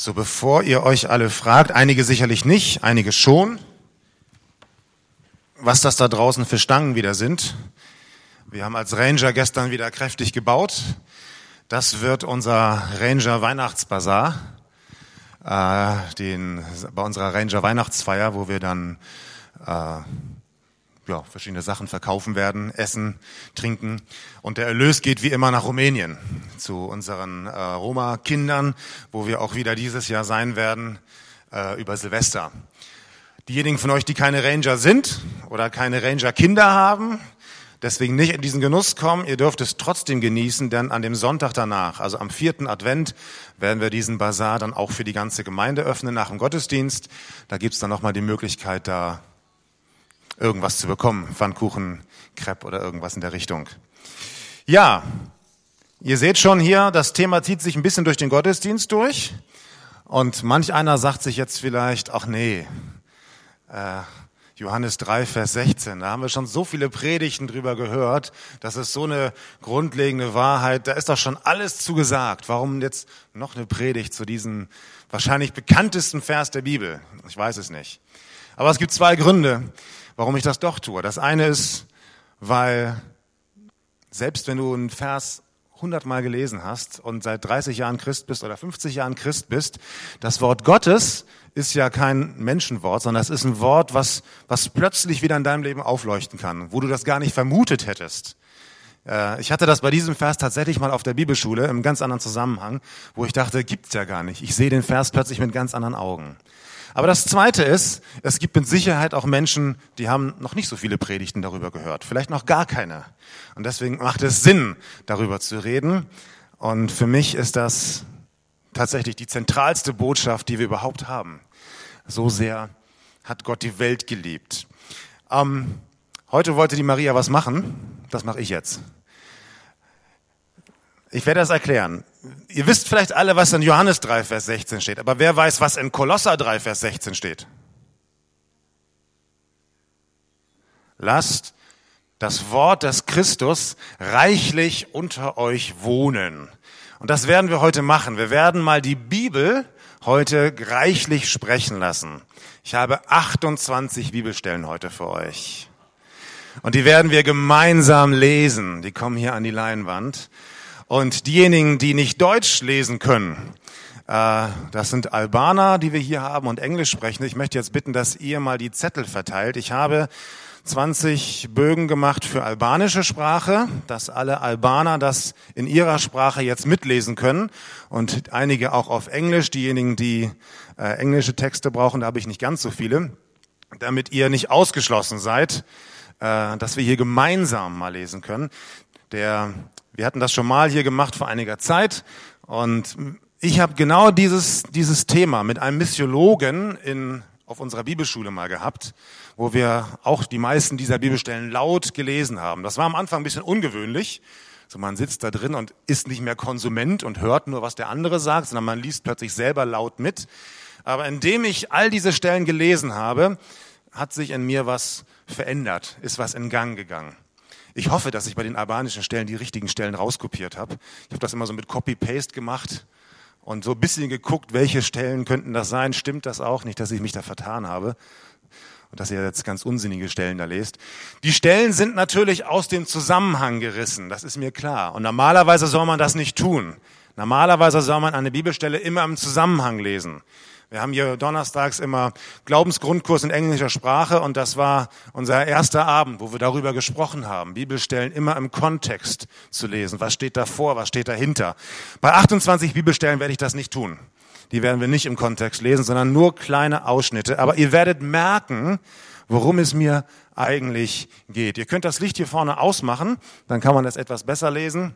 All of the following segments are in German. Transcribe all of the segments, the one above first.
So, bevor ihr euch alle fragt, einige sicherlich nicht, einige schon, was das da draußen für Stangen wieder sind. Wir haben als Ranger gestern wieder kräftig gebaut. Das wird unser Ranger Weihnachtsbazar, äh, den, bei unserer Ranger Weihnachtsfeier, wo wir dann äh, ja, verschiedene Sachen verkaufen werden, essen, trinken. Und der Erlös geht wie immer nach Rumänien zu unseren äh, Roma-Kindern, wo wir auch wieder dieses Jahr sein werden äh, über Silvester. Diejenigen von euch, die keine Ranger sind oder keine Ranger-Kinder haben, deswegen nicht in diesen Genuss kommen, ihr dürft es trotzdem genießen, denn an dem Sonntag danach, also am vierten Advent, werden wir diesen Bazar dann auch für die ganze Gemeinde öffnen nach dem Gottesdienst. Da gibt's dann nochmal die Möglichkeit, da irgendwas zu bekommen. Pfannkuchen, Crepe oder irgendwas in der Richtung. Ja, ihr seht schon hier, das Thema zieht sich ein bisschen durch den Gottesdienst durch. Und manch einer sagt sich jetzt vielleicht, ach nee, äh, Johannes 3, Vers 16. Da haben wir schon so viele Predigten drüber gehört. Das ist so eine grundlegende Wahrheit. Da ist doch schon alles zugesagt. Warum jetzt noch eine Predigt zu diesem wahrscheinlich bekanntesten Vers der Bibel? Ich weiß es nicht. Aber es gibt zwei Gründe, warum ich das doch tue. Das eine ist, weil selbst wenn du einen Vers hundertmal gelesen hast und seit 30 Jahren Christ bist oder 50 Jahren Christ bist, das Wort Gottes ist ja kein Menschenwort, sondern es ist ein Wort, was, was plötzlich wieder in deinem Leben aufleuchten kann, wo du das gar nicht vermutet hättest. Äh, ich hatte das bei diesem Vers tatsächlich mal auf der Bibelschule im ganz anderen Zusammenhang, wo ich dachte, gibt's ja gar nicht. Ich sehe den Vers plötzlich mit ganz anderen Augen. Aber das Zweite ist, es gibt mit Sicherheit auch Menschen, die haben noch nicht so viele Predigten darüber gehört, vielleicht noch gar keine. Und deswegen macht es Sinn, darüber zu reden. Und für mich ist das tatsächlich die zentralste Botschaft, die wir überhaupt haben. So sehr hat Gott die Welt geliebt. Ähm, heute wollte die Maria was machen. Das mache ich jetzt. Ich werde das erklären. Ihr wisst vielleicht alle, was in Johannes 3, Vers 16 steht, aber wer weiß, was in Kolosser 3, Vers 16 steht? Lasst das Wort des Christus reichlich unter euch wohnen. Und das werden wir heute machen. Wir werden mal die Bibel heute reichlich sprechen lassen. Ich habe 28 Bibelstellen heute für euch. Und die werden wir gemeinsam lesen. Die kommen hier an die Leinwand. Und diejenigen, die nicht Deutsch lesen können, äh, das sind Albaner, die wir hier haben und Englisch sprechen. Ich möchte jetzt bitten, dass ihr mal die Zettel verteilt. Ich habe 20 Bögen gemacht für albanische Sprache, dass alle Albaner das in ihrer Sprache jetzt mitlesen können und einige auch auf Englisch. Diejenigen, die äh, englische Texte brauchen, da habe ich nicht ganz so viele, damit ihr nicht ausgeschlossen seid, äh, dass wir hier gemeinsam mal lesen können. Der wir hatten das schon mal hier gemacht vor einiger Zeit und ich habe genau dieses, dieses Thema mit einem Missiologen in, auf unserer Bibelschule mal gehabt, wo wir auch die meisten dieser Bibelstellen laut gelesen haben. Das war am Anfang ein bisschen ungewöhnlich. So man sitzt da drin und ist nicht mehr Konsument und hört nur, was der andere sagt, sondern man liest plötzlich selber laut mit. Aber indem ich all diese Stellen gelesen habe, hat sich in mir was verändert, ist was in Gang gegangen. Ich hoffe, dass ich bei den albanischen Stellen die richtigen Stellen rauskopiert habe. Ich habe das immer so mit Copy-Paste gemacht und so ein bisschen geguckt, welche Stellen könnten das sein. Stimmt das auch? Nicht, dass ich mich da vertan habe und dass ihr jetzt ganz unsinnige Stellen da lest. Die Stellen sind natürlich aus dem Zusammenhang gerissen, das ist mir klar. Und normalerweise soll man das nicht tun. Normalerweise soll man eine Bibelstelle immer im Zusammenhang lesen. Wir haben hier donnerstags immer Glaubensgrundkurs in englischer Sprache und das war unser erster Abend, wo wir darüber gesprochen haben, Bibelstellen immer im Kontext zu lesen. Was steht davor, was steht dahinter? Bei 28 Bibelstellen werde ich das nicht tun. Die werden wir nicht im Kontext lesen, sondern nur kleine Ausschnitte. Aber ihr werdet merken, worum es mir eigentlich geht. Ihr könnt das Licht hier vorne ausmachen, dann kann man das etwas besser lesen.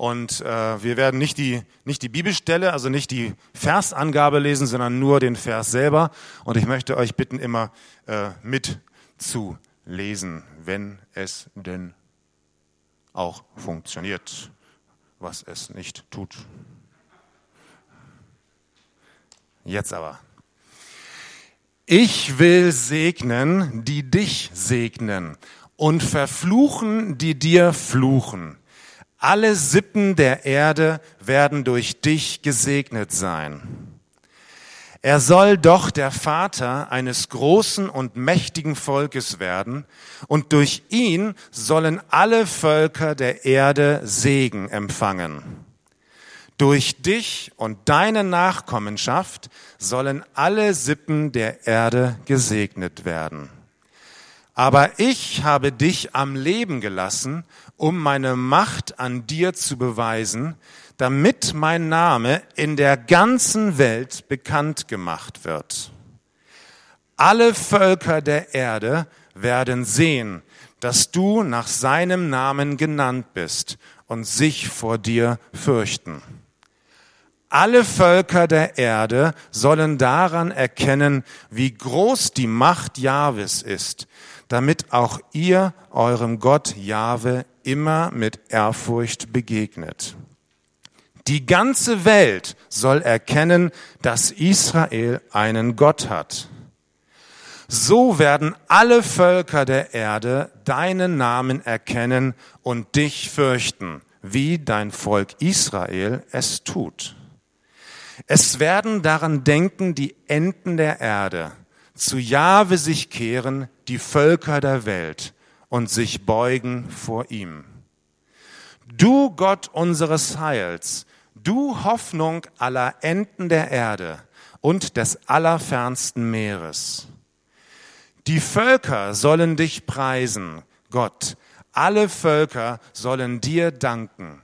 Und äh, wir werden nicht die, nicht die Bibelstelle, also nicht die Versangabe lesen, sondern nur den Vers selber. Und ich möchte euch bitten, immer äh, mitzulesen, wenn es denn auch funktioniert, was es nicht tut. Jetzt aber. Ich will segnen, die dich segnen und verfluchen, die dir fluchen. Alle Sippen der Erde werden durch dich gesegnet sein. Er soll doch der Vater eines großen und mächtigen Volkes werden, und durch ihn sollen alle Völker der Erde Segen empfangen. Durch dich und deine Nachkommenschaft sollen alle Sippen der Erde gesegnet werden. Aber ich habe dich am Leben gelassen, um meine Macht an dir zu beweisen, damit mein Name in der ganzen Welt bekannt gemacht wird. Alle Völker der Erde werden sehen, dass du nach seinem Namen genannt bist und sich vor dir fürchten. Alle Völker der Erde sollen daran erkennen, wie groß die Macht Jahwes ist, damit auch ihr eurem Gott Jahwe immer mit Ehrfurcht begegnet. Die ganze Welt soll erkennen, dass Israel einen Gott hat. So werden alle Völker der Erde deinen Namen erkennen und dich fürchten, wie dein Volk Israel es tut. Es werden daran denken die Enden der Erde, zu Jahwe sich kehren die Völker der Welt und sich beugen vor ihm. Du Gott unseres Heils, Du Hoffnung aller Enden der Erde und des allerfernsten Meeres. Die Völker sollen dich preisen, Gott. Alle Völker sollen dir danken.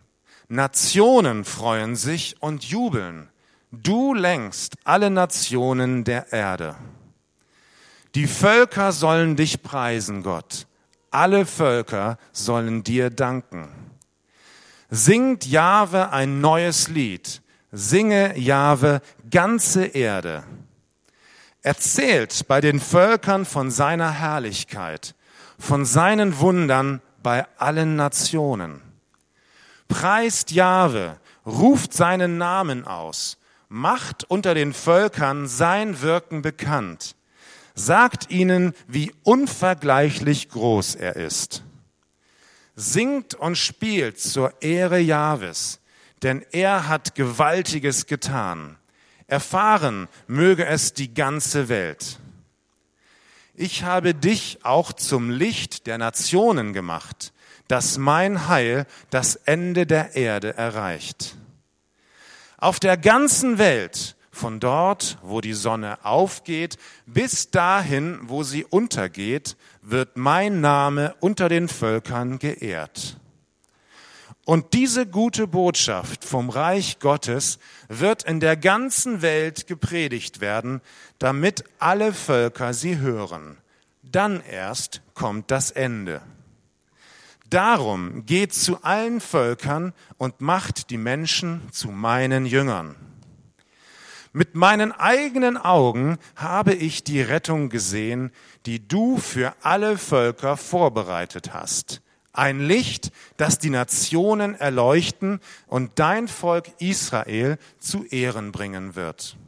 Nationen freuen sich und jubeln. Du lenkst alle Nationen der Erde. Die Völker sollen dich preisen, Gott. Alle Völker sollen dir danken. Singt Jahwe ein neues Lied. Singe Jahwe ganze Erde. Erzählt bei den Völkern von seiner Herrlichkeit, von seinen Wundern bei allen Nationen. Preist Jahwe, ruft seinen Namen aus, macht unter den Völkern sein Wirken bekannt, sagt ihnen, wie unvergleichlich groß er ist. Singt und spielt zur Ehre Jahwes, denn er hat Gewaltiges getan. Erfahren möge es die ganze Welt. Ich habe dich auch zum Licht der Nationen gemacht, dass mein Heil das Ende der Erde erreicht. Auf der ganzen Welt, von dort, wo die Sonne aufgeht, bis dahin, wo sie untergeht, wird mein Name unter den Völkern geehrt. Und diese gute Botschaft vom Reich Gottes wird in der ganzen Welt gepredigt werden, damit alle Völker sie hören. Dann erst kommt das Ende. Darum geht zu allen Völkern und macht die Menschen zu meinen Jüngern. Mit meinen eigenen Augen habe ich die Rettung gesehen, die du für alle Völker vorbereitet hast. Ein Licht, das die Nationen erleuchten und dein Volk Israel zu Ehren bringen wird.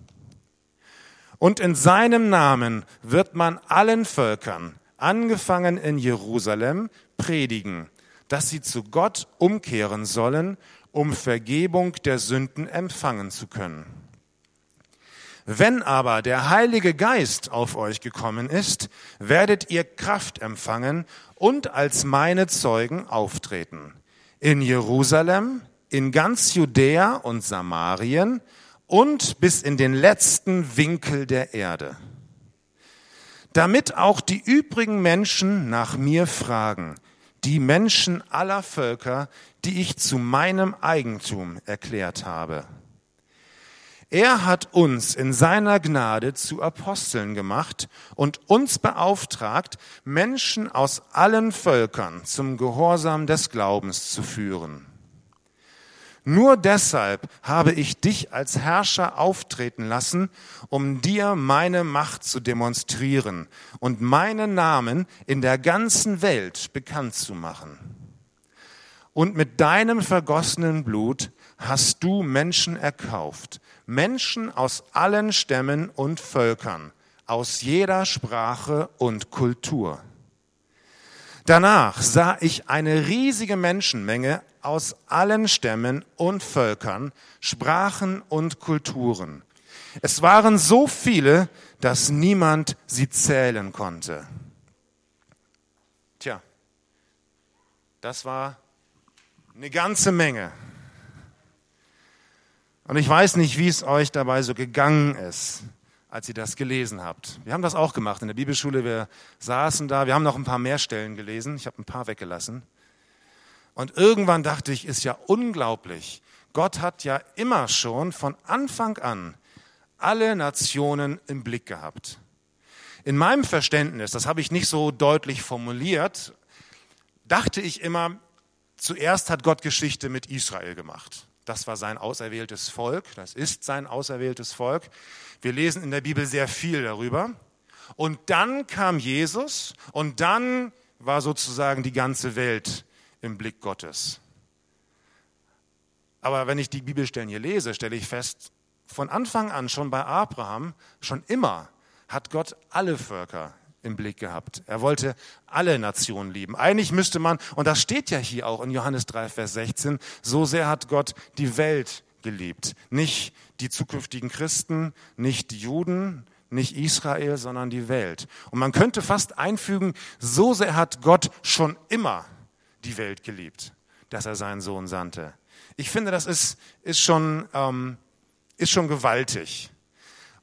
Und in seinem Namen wird man allen Völkern, angefangen in Jerusalem, predigen, dass sie zu Gott umkehren sollen, um Vergebung der Sünden empfangen zu können. Wenn aber der Heilige Geist auf euch gekommen ist, werdet ihr Kraft empfangen und als meine Zeugen auftreten. In Jerusalem, in ganz Judäa und Samarien und bis in den letzten Winkel der Erde. Damit auch die übrigen Menschen nach mir fragen, die Menschen aller Völker, die ich zu meinem Eigentum erklärt habe. Er hat uns in seiner Gnade zu Aposteln gemacht und uns beauftragt, Menschen aus allen Völkern zum Gehorsam des Glaubens zu führen. Nur deshalb habe ich dich als Herrscher auftreten lassen, um dir meine Macht zu demonstrieren und meinen Namen in der ganzen Welt bekannt zu machen. Und mit deinem vergossenen Blut hast du Menschen erkauft, Menschen aus allen Stämmen und Völkern, aus jeder Sprache und Kultur. Danach sah ich eine riesige Menschenmenge aus allen Stämmen und Völkern, Sprachen und Kulturen. Es waren so viele, dass niemand sie zählen konnte. Tja, das war eine ganze Menge. Und ich weiß nicht, wie es euch dabei so gegangen ist, als ihr das gelesen habt. Wir haben das auch gemacht in der Bibelschule. Wir saßen da, wir haben noch ein paar mehr Stellen gelesen. Ich habe ein paar weggelassen. Und irgendwann dachte ich, ist ja unglaublich. Gott hat ja immer schon von Anfang an alle Nationen im Blick gehabt. In meinem Verständnis, das habe ich nicht so deutlich formuliert, dachte ich immer, zuerst hat Gott Geschichte mit Israel gemacht. Das war sein auserwähltes Volk, das ist sein auserwähltes Volk. Wir lesen in der Bibel sehr viel darüber. Und dann kam Jesus und dann war sozusagen die ganze Welt im Blick Gottes. Aber wenn ich die Bibelstellen hier lese, stelle ich fest, von Anfang an, schon bei Abraham, schon immer hat Gott alle Völker im Blick gehabt. Er wollte alle Nationen lieben. Eigentlich müsste man, und das steht ja hier auch in Johannes 3, Vers 16, so sehr hat Gott die Welt geliebt. Nicht die zukünftigen Christen, nicht die Juden, nicht Israel, sondern die Welt. Und man könnte fast einfügen, so sehr hat Gott schon immer die Welt geliebt, dass er seinen Sohn sandte. Ich finde, das ist, ist, schon, ähm, ist schon gewaltig.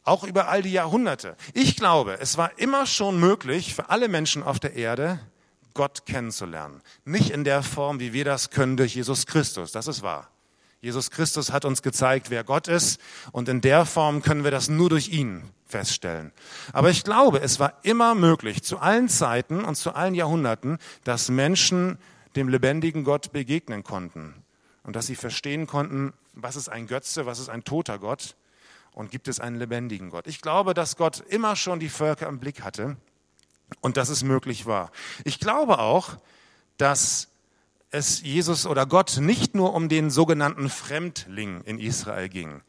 Auch über all die Jahrhunderte. Ich glaube, es war immer schon möglich für alle Menschen auf der Erde, Gott kennenzulernen. Nicht in der Form, wie wir das können durch Jesus Christus. Das ist wahr. Jesus Christus hat uns gezeigt, wer Gott ist. Und in der Form können wir das nur durch ihn feststellen. Aber ich glaube, es war immer möglich, zu allen Zeiten und zu allen Jahrhunderten, dass Menschen dem lebendigen Gott begegnen konnten. Und dass sie verstehen konnten, was ist ein Götze, was ist ein toter Gott und gibt es einen lebendigen Gott. Ich glaube, dass Gott immer schon die Völker im Blick hatte und dass es möglich war. Ich glaube auch, dass es Jesus oder Gott nicht nur um den sogenannten Fremdling in Israel ging.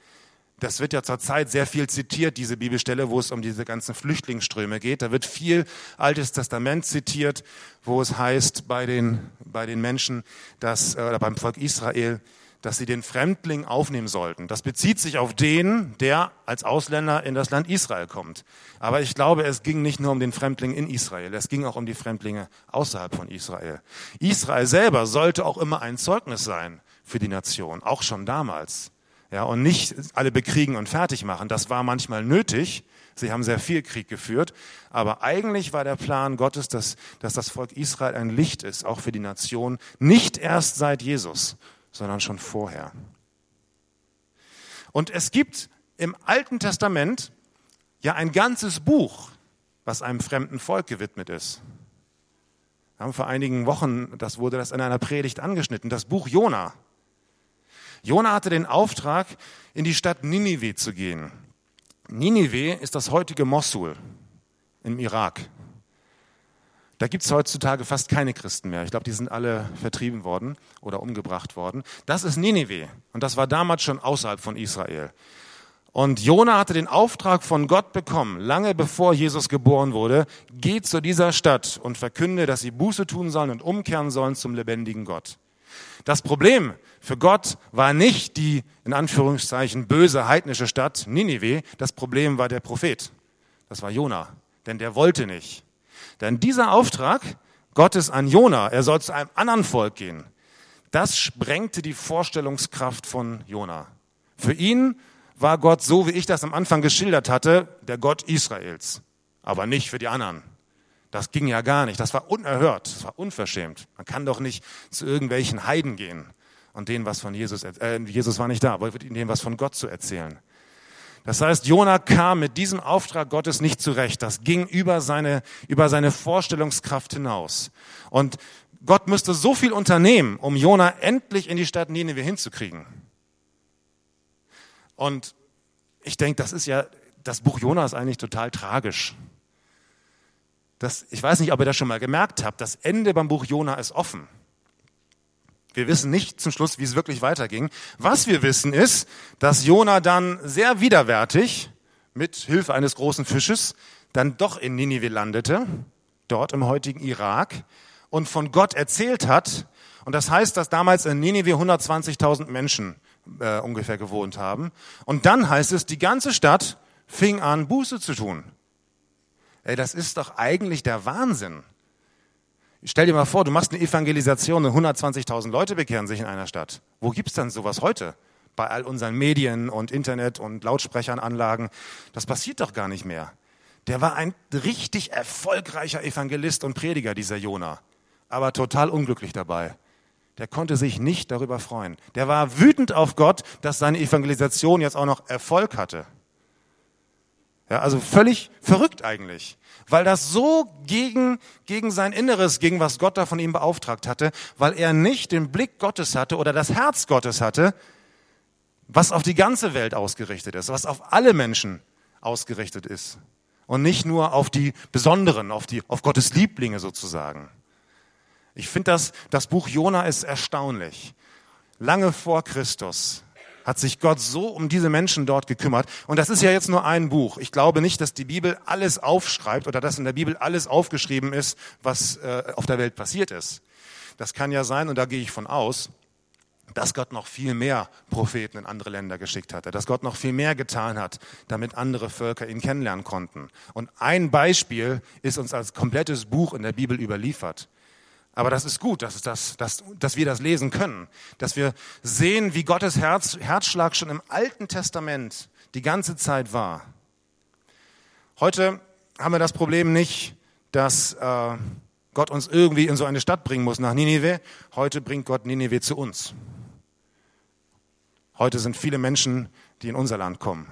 Das wird ja zurzeit sehr viel zitiert, diese Bibelstelle, wo es um diese ganzen Flüchtlingsströme geht. Da wird viel Altes Testament zitiert, wo es heißt bei den, bei den Menschen, dass, äh, oder beim Volk Israel, dass sie den Fremdling aufnehmen sollten. Das bezieht sich auf den, der als Ausländer in das Land Israel kommt. Aber ich glaube, es ging nicht nur um den Fremdling in Israel, es ging auch um die Fremdlinge außerhalb von Israel. Israel selber sollte auch immer ein Zeugnis sein für die Nation, auch schon damals. Ja, und nicht alle bekriegen und fertig machen. Das war manchmal nötig. Sie haben sehr viel Krieg geführt. Aber eigentlich war der Plan Gottes, dass, dass das Volk Israel ein Licht ist, auch für die Nation. Nicht erst seit Jesus, sondern schon vorher. Und es gibt im Alten Testament ja ein ganzes Buch, was einem fremden Volk gewidmet ist. Wir haben vor einigen Wochen, das wurde das in einer Predigt angeschnitten, das Buch Jona. Jona hatte den Auftrag, in die Stadt Ninive zu gehen. Ninive ist das heutige Mosul im Irak. Da gibt es heutzutage fast keine Christen mehr. Ich glaube, die sind alle vertrieben worden oder umgebracht worden. Das ist Ninive und das war damals schon außerhalb von Israel. Und Jona hatte den Auftrag von Gott bekommen, lange bevor Jesus geboren wurde, geh zu dieser Stadt und verkünde, dass sie Buße tun sollen und umkehren sollen zum lebendigen Gott. Das Problem für Gott war nicht die, in Anführungszeichen, böse heidnische Stadt Ninive. Das Problem war der Prophet. Das war Jona. Denn der wollte nicht. Denn dieser Auftrag Gottes an Jona, er soll zu einem anderen Volk gehen, das sprengte die Vorstellungskraft von Jona. Für ihn war Gott, so wie ich das am Anfang geschildert hatte, der Gott Israels, aber nicht für die anderen. Das ging ja gar nicht. Das war unerhört. Das war unverschämt. Man kann doch nicht zu irgendwelchen Heiden gehen und denen was von Jesus, äh, Jesus war nicht da, aber denen was von Gott zu erzählen. Das heißt, Jona kam mit diesem Auftrag Gottes nicht zurecht. Das ging über seine, über seine Vorstellungskraft hinaus. Und Gott müsste so viel unternehmen, um Jona endlich in die Stadt Nineveh hinzukriegen. Und ich denke, das ist ja, das Buch Jona ist eigentlich total tragisch. Das, ich weiß nicht, ob ihr das schon mal gemerkt habt. Das Ende beim Buch Jona ist offen. Wir wissen nicht zum Schluss, wie es wirklich weiterging. Was wir wissen ist, dass Jona dann sehr widerwärtig mit Hilfe eines großen Fisches dann doch in Ninive landete, dort im heutigen Irak, und von Gott erzählt hat. Und das heißt, dass damals in Ninive 120.000 Menschen äh, ungefähr gewohnt haben. Und dann heißt es, die ganze Stadt fing an, Buße zu tun. Ey, das ist doch eigentlich der Wahnsinn. Stell dir mal vor, du machst eine Evangelisation und 120.000 Leute bekehren sich in einer Stadt. Wo gibt's dann sowas heute? Bei all unseren Medien und Internet und Lautsprechernanlagen. Das passiert doch gar nicht mehr. Der war ein richtig erfolgreicher Evangelist und Prediger, dieser Jona. Aber total unglücklich dabei. Der konnte sich nicht darüber freuen. Der war wütend auf Gott, dass seine Evangelisation jetzt auch noch Erfolg hatte. Ja, also völlig verrückt eigentlich, weil das so gegen, gegen sein Inneres, gegen was Gott da von ihm beauftragt hatte, weil er nicht den Blick Gottes hatte oder das Herz Gottes hatte, was auf die ganze Welt ausgerichtet ist, was auf alle Menschen ausgerichtet ist und nicht nur auf die Besonderen, auf die, auf Gottes Lieblinge sozusagen. Ich finde das, das Buch Jona ist erstaunlich. Lange vor Christus hat sich Gott so um diese Menschen dort gekümmert. Und das ist ja jetzt nur ein Buch. Ich glaube nicht, dass die Bibel alles aufschreibt oder dass in der Bibel alles aufgeschrieben ist, was äh, auf der Welt passiert ist. Das kann ja sein, und da gehe ich von aus, dass Gott noch viel mehr Propheten in andere Länder geschickt hatte, dass Gott noch viel mehr getan hat, damit andere Völker ihn kennenlernen konnten. Und ein Beispiel ist uns als komplettes Buch in der Bibel überliefert. Aber das ist gut, dass, das, dass, dass wir das lesen können, dass wir sehen, wie Gottes Herz, Herzschlag schon im Alten Testament die ganze Zeit war. Heute haben wir das Problem nicht, dass äh, Gott uns irgendwie in so eine Stadt bringen muss, nach Ninive. Heute bringt Gott Ninive zu uns. Heute sind viele Menschen, die in unser Land kommen,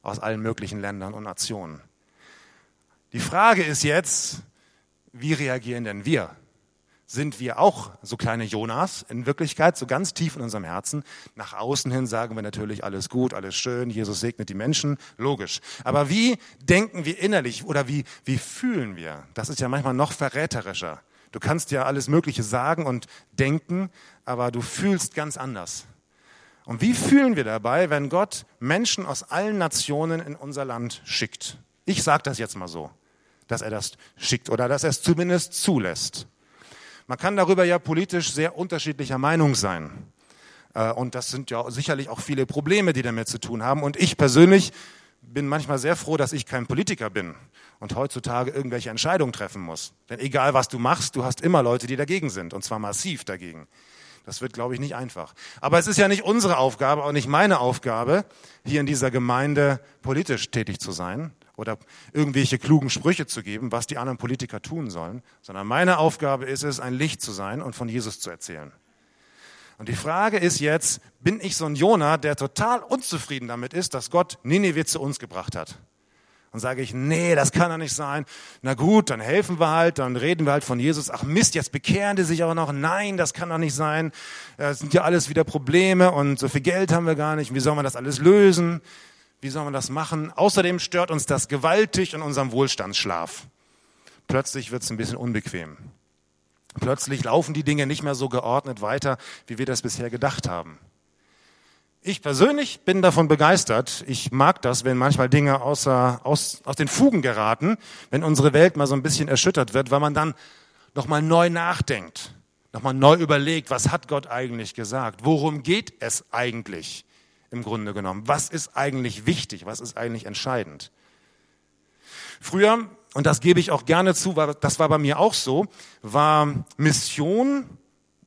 aus allen möglichen Ländern und Nationen. Die Frage ist jetzt, wie reagieren denn wir sind wir auch so kleine Jonas, in Wirklichkeit so ganz tief in unserem Herzen. Nach außen hin sagen wir natürlich alles gut, alles schön, Jesus segnet die Menschen, logisch. Aber wie denken wir innerlich oder wie, wie fühlen wir? Das ist ja manchmal noch verräterischer. Du kannst ja alles Mögliche sagen und denken, aber du fühlst ganz anders. Und wie fühlen wir dabei, wenn Gott Menschen aus allen Nationen in unser Land schickt? Ich sage das jetzt mal so, dass er das schickt oder dass er es zumindest zulässt. Man kann darüber ja politisch sehr unterschiedlicher Meinung sein. Äh, und das sind ja sicherlich auch viele Probleme, die damit zu tun haben. Und ich persönlich bin manchmal sehr froh, dass ich kein Politiker bin und heutzutage irgendwelche Entscheidungen treffen muss. Denn egal was du machst, du hast immer Leute, die dagegen sind. Und zwar massiv dagegen. Das wird, glaube ich, nicht einfach. Aber es ist ja nicht unsere Aufgabe, auch nicht meine Aufgabe, hier in dieser Gemeinde politisch tätig zu sein oder irgendwelche klugen Sprüche zu geben, was die anderen Politiker tun sollen, sondern meine Aufgabe ist es, ein Licht zu sein und von Jesus zu erzählen. Und die Frage ist jetzt, bin ich so ein Jonah, der total unzufrieden damit ist, dass Gott Nineveh zu uns gebracht hat? Und sage ich, nee, das kann doch nicht sein. Na gut, dann helfen wir halt, dann reden wir halt von Jesus. Ach Mist, jetzt bekehren die sich auch noch. Nein, das kann doch nicht sein. Das sind ja alles wieder Probleme und so viel Geld haben wir gar nicht. Wie soll man das alles lösen? Wie soll man das machen? Außerdem stört uns das gewaltig in unserem Wohlstandsschlaf. Plötzlich wird es ein bisschen unbequem. Plötzlich laufen die Dinge nicht mehr so geordnet weiter, wie wir das bisher gedacht haben. Ich persönlich bin davon begeistert. Ich mag das, wenn manchmal Dinge außer, aus, aus den Fugen geraten, wenn unsere Welt mal so ein bisschen erschüttert wird, weil man dann nochmal neu nachdenkt, nochmal neu überlegt, was hat Gott eigentlich gesagt? Worum geht es eigentlich? Im Grunde genommen. Was ist eigentlich wichtig? Was ist eigentlich entscheidend? Früher, und das gebe ich auch gerne zu, das war bei mir auch so, war Mission,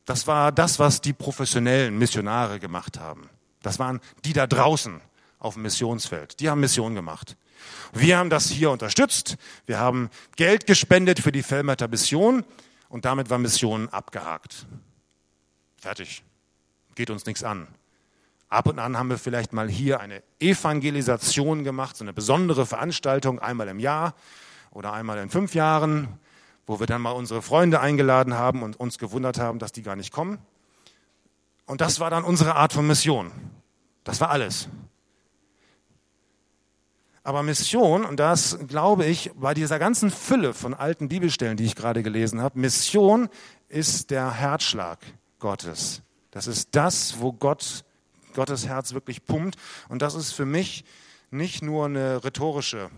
das war das, was die professionellen Missionare gemacht haben. Das waren die da draußen auf dem Missionsfeld. Die haben Mission gemacht. Wir haben das hier unterstützt. Wir haben Geld gespendet für die Fellmetter Mission und damit war Mission abgehakt. Fertig. Geht uns nichts an. Ab und an haben wir vielleicht mal hier eine Evangelisation gemacht, so eine besondere Veranstaltung einmal im Jahr oder einmal in fünf Jahren, wo wir dann mal unsere Freunde eingeladen haben und uns gewundert haben, dass die gar nicht kommen. Und das war dann unsere Art von Mission. Das war alles. Aber Mission, und das glaube ich, bei dieser ganzen Fülle von alten Bibelstellen, die ich gerade gelesen habe, Mission ist der Herzschlag Gottes. Das ist das, wo Gott Gottes Herz wirklich pumpt. Und das ist für mich nicht nur eine rhetorische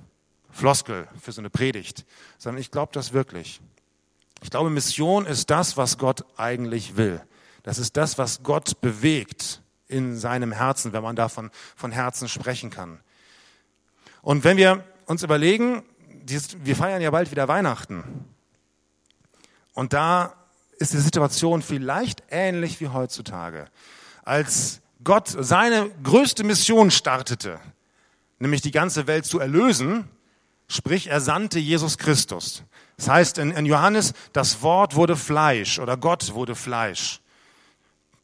Floskel für so eine Predigt, sondern ich glaube das wirklich. Ich glaube, Mission ist das, was Gott eigentlich will. Das ist das, was Gott bewegt in seinem Herzen, wenn man davon von Herzen sprechen kann. Und wenn wir uns überlegen, wir feiern ja bald wieder Weihnachten. Und da ist die Situation vielleicht ähnlich wie heutzutage. Als Gott seine größte Mission startete, nämlich die ganze Welt zu erlösen, sprich er sandte Jesus Christus. Das heißt in, in Johannes, das Wort wurde Fleisch oder Gott wurde Fleisch.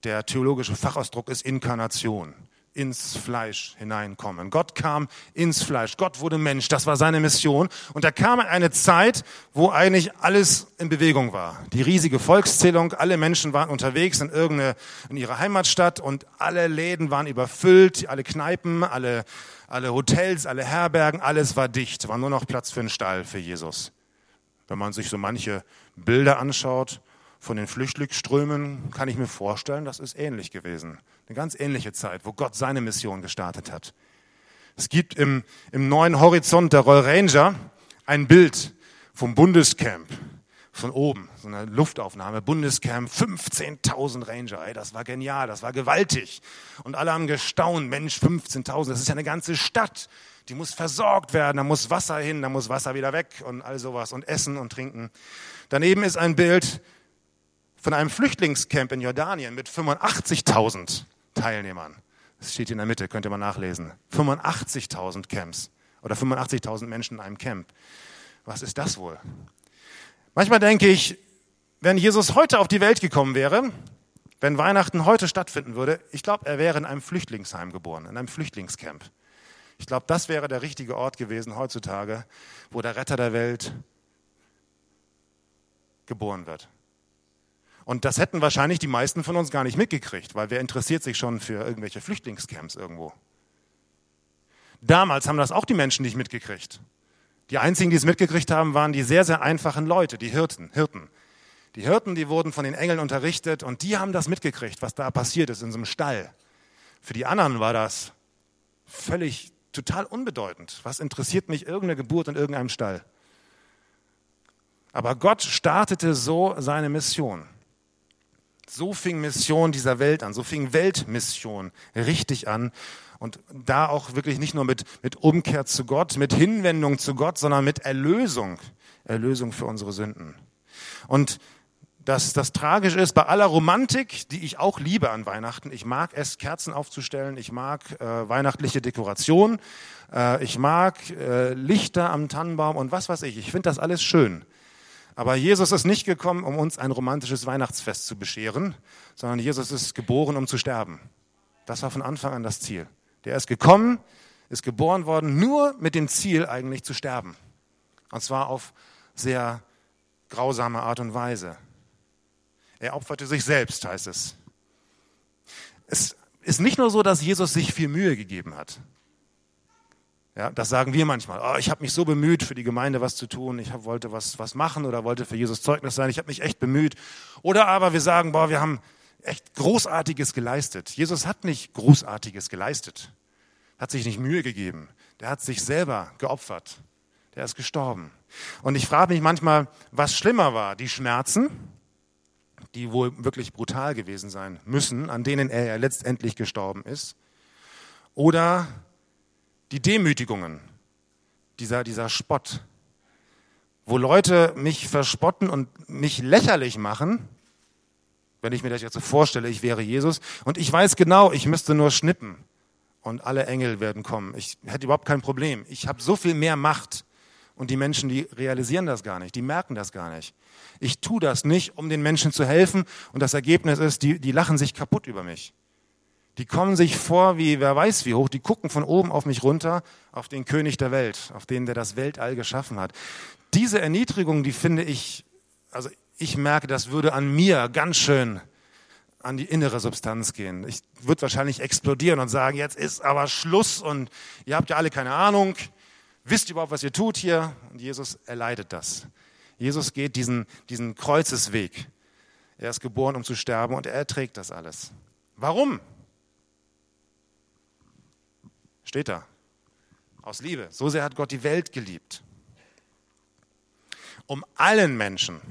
Der theologische Fachausdruck ist Inkarnation ins Fleisch hineinkommen. Gott kam ins Fleisch. Gott wurde Mensch. Das war seine Mission. Und da kam eine Zeit, wo eigentlich alles in Bewegung war. Die riesige Volkszählung. Alle Menschen waren unterwegs in irgendeine, in ihrer Heimatstadt und alle Läden waren überfüllt. Alle Kneipen, alle, alle Hotels, alle Herbergen, alles war dicht. War nur noch Platz für einen Stall für Jesus. Wenn man sich so manche Bilder anschaut, von den Flüchtlingsströmen kann ich mir vorstellen, das ist ähnlich gewesen. Eine ganz ähnliche Zeit, wo Gott seine Mission gestartet hat. Es gibt im, im neuen Horizont der Royal Ranger ein Bild vom Bundescamp von oben, so eine Luftaufnahme, Bundescamp, 15.000 Ranger, ey, das war genial, das war gewaltig. Und alle haben gestaunt, Mensch, 15.000, das ist ja eine ganze Stadt, die muss versorgt werden, da muss Wasser hin, da muss Wasser wieder weg und all sowas und Essen und Trinken. Daneben ist ein Bild von einem Flüchtlingscamp in Jordanien mit 85.000 Teilnehmern. Das steht hier in der Mitte, könnt ihr mal nachlesen. 85.000 Camps oder 85.000 Menschen in einem Camp. Was ist das wohl? Manchmal denke ich, wenn Jesus heute auf die Welt gekommen wäre, wenn Weihnachten heute stattfinden würde, ich glaube, er wäre in einem Flüchtlingsheim geboren, in einem Flüchtlingscamp. Ich glaube, das wäre der richtige Ort gewesen heutzutage, wo der Retter der Welt geboren wird. Und das hätten wahrscheinlich die meisten von uns gar nicht mitgekriegt, weil wer interessiert sich schon für irgendwelche Flüchtlingscamps irgendwo? Damals haben das auch die Menschen nicht mitgekriegt. Die einzigen, die es mitgekriegt haben, waren die sehr, sehr einfachen Leute, die Hirten. Hirten. Die Hirten, die wurden von den Engeln unterrichtet und die haben das mitgekriegt, was da passiert ist in so einem Stall. Für die anderen war das völlig total unbedeutend. Was interessiert mich irgendeine Geburt in irgendeinem Stall? Aber Gott startete so seine Mission. So fing Mission dieser Welt an, so fing Weltmission richtig an. Und da auch wirklich nicht nur mit, mit Umkehr zu Gott, mit Hinwendung zu Gott, sondern mit Erlösung. Erlösung für unsere Sünden. Und das, das Tragische ist, bei aller Romantik, die ich auch liebe an Weihnachten, ich mag es, Kerzen aufzustellen, ich mag äh, weihnachtliche Dekoration, äh, ich mag äh, Lichter am Tannenbaum und was weiß ich, ich finde das alles schön. Aber Jesus ist nicht gekommen, um uns ein romantisches Weihnachtsfest zu bescheren, sondern Jesus ist geboren, um zu sterben. Das war von Anfang an das Ziel. Der ist gekommen, ist geboren worden, nur mit dem Ziel eigentlich zu sterben. Und zwar auf sehr grausame Art und Weise. Er opferte sich selbst, heißt es. Es ist nicht nur so, dass Jesus sich viel Mühe gegeben hat. Ja, das sagen wir manchmal. Oh, ich habe mich so bemüht, für die Gemeinde was zu tun. Ich hab, wollte was, was machen oder wollte für Jesus Zeugnis sein. Ich habe mich echt bemüht. Oder aber wir sagen, boah, wir haben echt Großartiges geleistet. Jesus hat nicht Großartiges geleistet. Hat sich nicht Mühe gegeben. Der hat sich selber geopfert. Der ist gestorben. Und ich frage mich manchmal, was schlimmer war. Die Schmerzen, die wohl wirklich brutal gewesen sein müssen, an denen er ja letztendlich gestorben ist. Oder die Demütigungen, dieser, dieser Spott, wo Leute mich verspotten und mich lächerlich machen, wenn ich mir das jetzt so vorstelle, ich wäre Jesus, und ich weiß genau, ich müsste nur schnippen und alle Engel werden kommen. Ich hätte überhaupt kein Problem. Ich habe so viel mehr Macht und die Menschen, die realisieren das gar nicht, die merken das gar nicht. Ich tue das nicht, um den Menschen zu helfen und das Ergebnis ist, die, die lachen sich kaputt über mich. Die kommen sich vor wie, wer weiß wie hoch, die gucken von oben auf mich runter, auf den König der Welt, auf den, der das Weltall geschaffen hat. Diese Erniedrigung, die finde ich, also ich merke, das würde an mir ganz schön an die innere Substanz gehen. Ich würde wahrscheinlich explodieren und sagen, jetzt ist aber Schluss und ihr habt ja alle keine Ahnung, wisst überhaupt, was ihr tut hier? Und Jesus erleidet das. Jesus geht diesen, diesen Kreuzesweg. Er ist geboren, um zu sterben und er erträgt das alles. Warum? Steht da. Aus Liebe. So sehr hat Gott die Welt geliebt. Um allen Menschen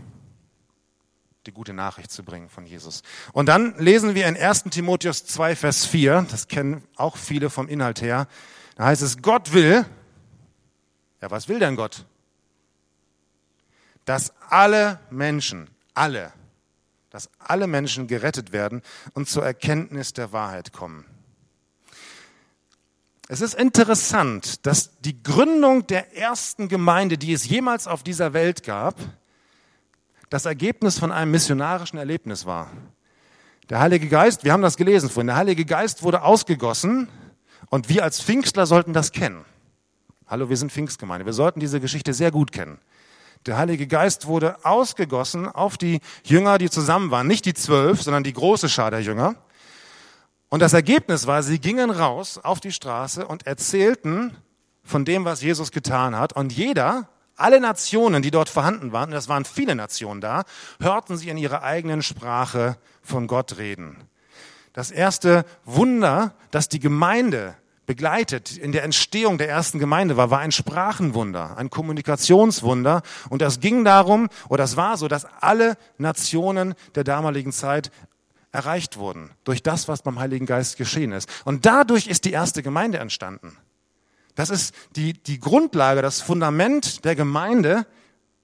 die gute Nachricht zu bringen von Jesus. Und dann lesen wir in 1 Timotheus 2, Vers 4, das kennen auch viele vom Inhalt her, da heißt es, Gott will, ja, was will denn Gott? Dass alle Menschen, alle, dass alle Menschen gerettet werden und zur Erkenntnis der Wahrheit kommen. Es ist interessant, dass die Gründung der ersten Gemeinde, die es jemals auf dieser Welt gab, das Ergebnis von einem missionarischen Erlebnis war. Der Heilige Geist, wir haben das gelesen vorhin, der Heilige Geist wurde ausgegossen und wir als Pfingstler sollten das kennen. Hallo, wir sind Pfingstgemeinde. Wir sollten diese Geschichte sehr gut kennen. Der Heilige Geist wurde ausgegossen auf die Jünger, die zusammen waren. Nicht die zwölf, sondern die große Schar der Jünger. Und das Ergebnis war, sie gingen raus auf die Straße und erzählten von dem, was Jesus getan hat. Und jeder, alle Nationen, die dort vorhanden waren, und das waren viele Nationen da, hörten sie in ihrer eigenen Sprache von Gott reden. Das erste Wunder, das die Gemeinde begleitet in der Entstehung der ersten Gemeinde war, war ein Sprachenwunder, ein Kommunikationswunder. Und das ging darum, oder das war so, dass alle Nationen der damaligen Zeit erreicht wurden durch das, was beim Heiligen Geist geschehen ist. Und dadurch ist die erste Gemeinde entstanden. Das ist die, die Grundlage, das Fundament der Gemeinde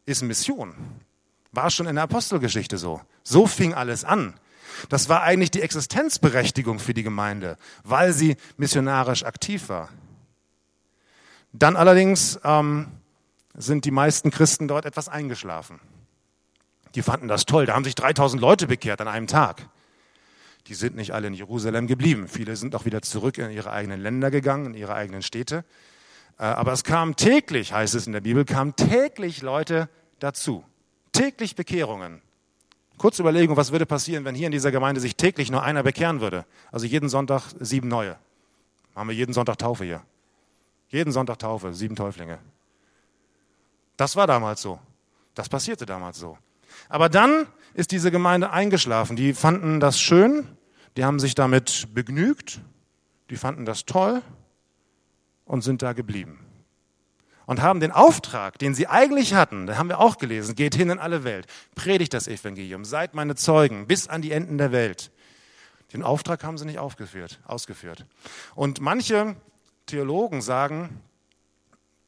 ist Mission. War schon in der Apostelgeschichte so. So fing alles an. Das war eigentlich die Existenzberechtigung für die Gemeinde, weil sie missionarisch aktiv war. Dann allerdings ähm, sind die meisten Christen dort etwas eingeschlafen. Die fanden das toll. Da haben sich 3000 Leute bekehrt an einem Tag die sind nicht alle in Jerusalem geblieben. Viele sind auch wieder zurück in ihre eigenen Länder gegangen, in ihre eigenen Städte. Äh, aber es kamen täglich, heißt es in der Bibel, kamen täglich Leute dazu. Täglich Bekehrungen. Kurz Überlegung, was würde passieren, wenn hier in dieser Gemeinde sich täglich nur einer bekehren würde? Also jeden Sonntag sieben neue. Haben wir jeden Sonntag Taufe hier. Jeden Sonntag Taufe, sieben Täuflinge. Das war damals so. Das passierte damals so. Aber dann ist diese Gemeinde eingeschlafen. Die fanden das schön, die haben sich damit begnügt, die fanden das toll und sind da geblieben. Und haben den Auftrag, den sie eigentlich hatten, da haben wir auch gelesen, geht hin in alle Welt, predigt das Evangelium, seid meine Zeugen bis an die Enden der Welt. Den Auftrag haben sie nicht aufgeführt, ausgeführt. Und manche Theologen sagen,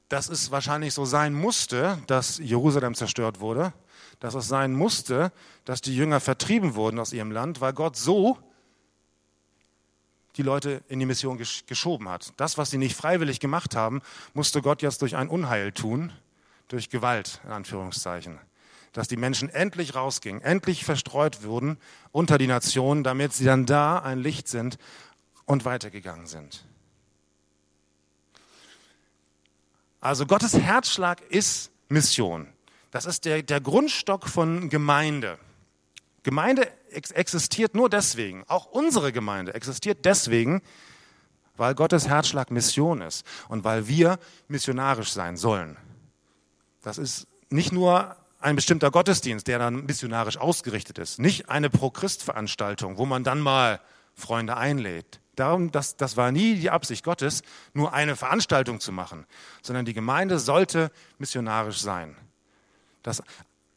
dass es wahrscheinlich so sein musste, dass Jerusalem zerstört wurde, dass es sein musste, dass die Jünger vertrieben wurden aus ihrem Land, weil Gott so die Leute in die Mission geschoben hat. Das, was sie nicht freiwillig gemacht haben, musste Gott jetzt durch ein Unheil tun, durch Gewalt in Anführungszeichen. Dass die Menschen endlich rausgingen, endlich verstreut wurden unter die Nationen, damit sie dann da ein Licht sind und weitergegangen sind. Also Gottes Herzschlag ist Mission. Das ist der, der Grundstock von Gemeinde. Gemeinde ex existiert nur deswegen, auch unsere Gemeinde existiert deswegen, weil Gottes Herzschlag Mission ist und weil wir missionarisch sein sollen. Das ist nicht nur ein bestimmter Gottesdienst, der dann missionarisch ausgerichtet ist, nicht eine Pro-Christ-Veranstaltung, wo man dann mal Freunde einlädt. Darum, das, das war nie die Absicht Gottes, nur eine Veranstaltung zu machen, sondern die Gemeinde sollte missionarisch sein. Das,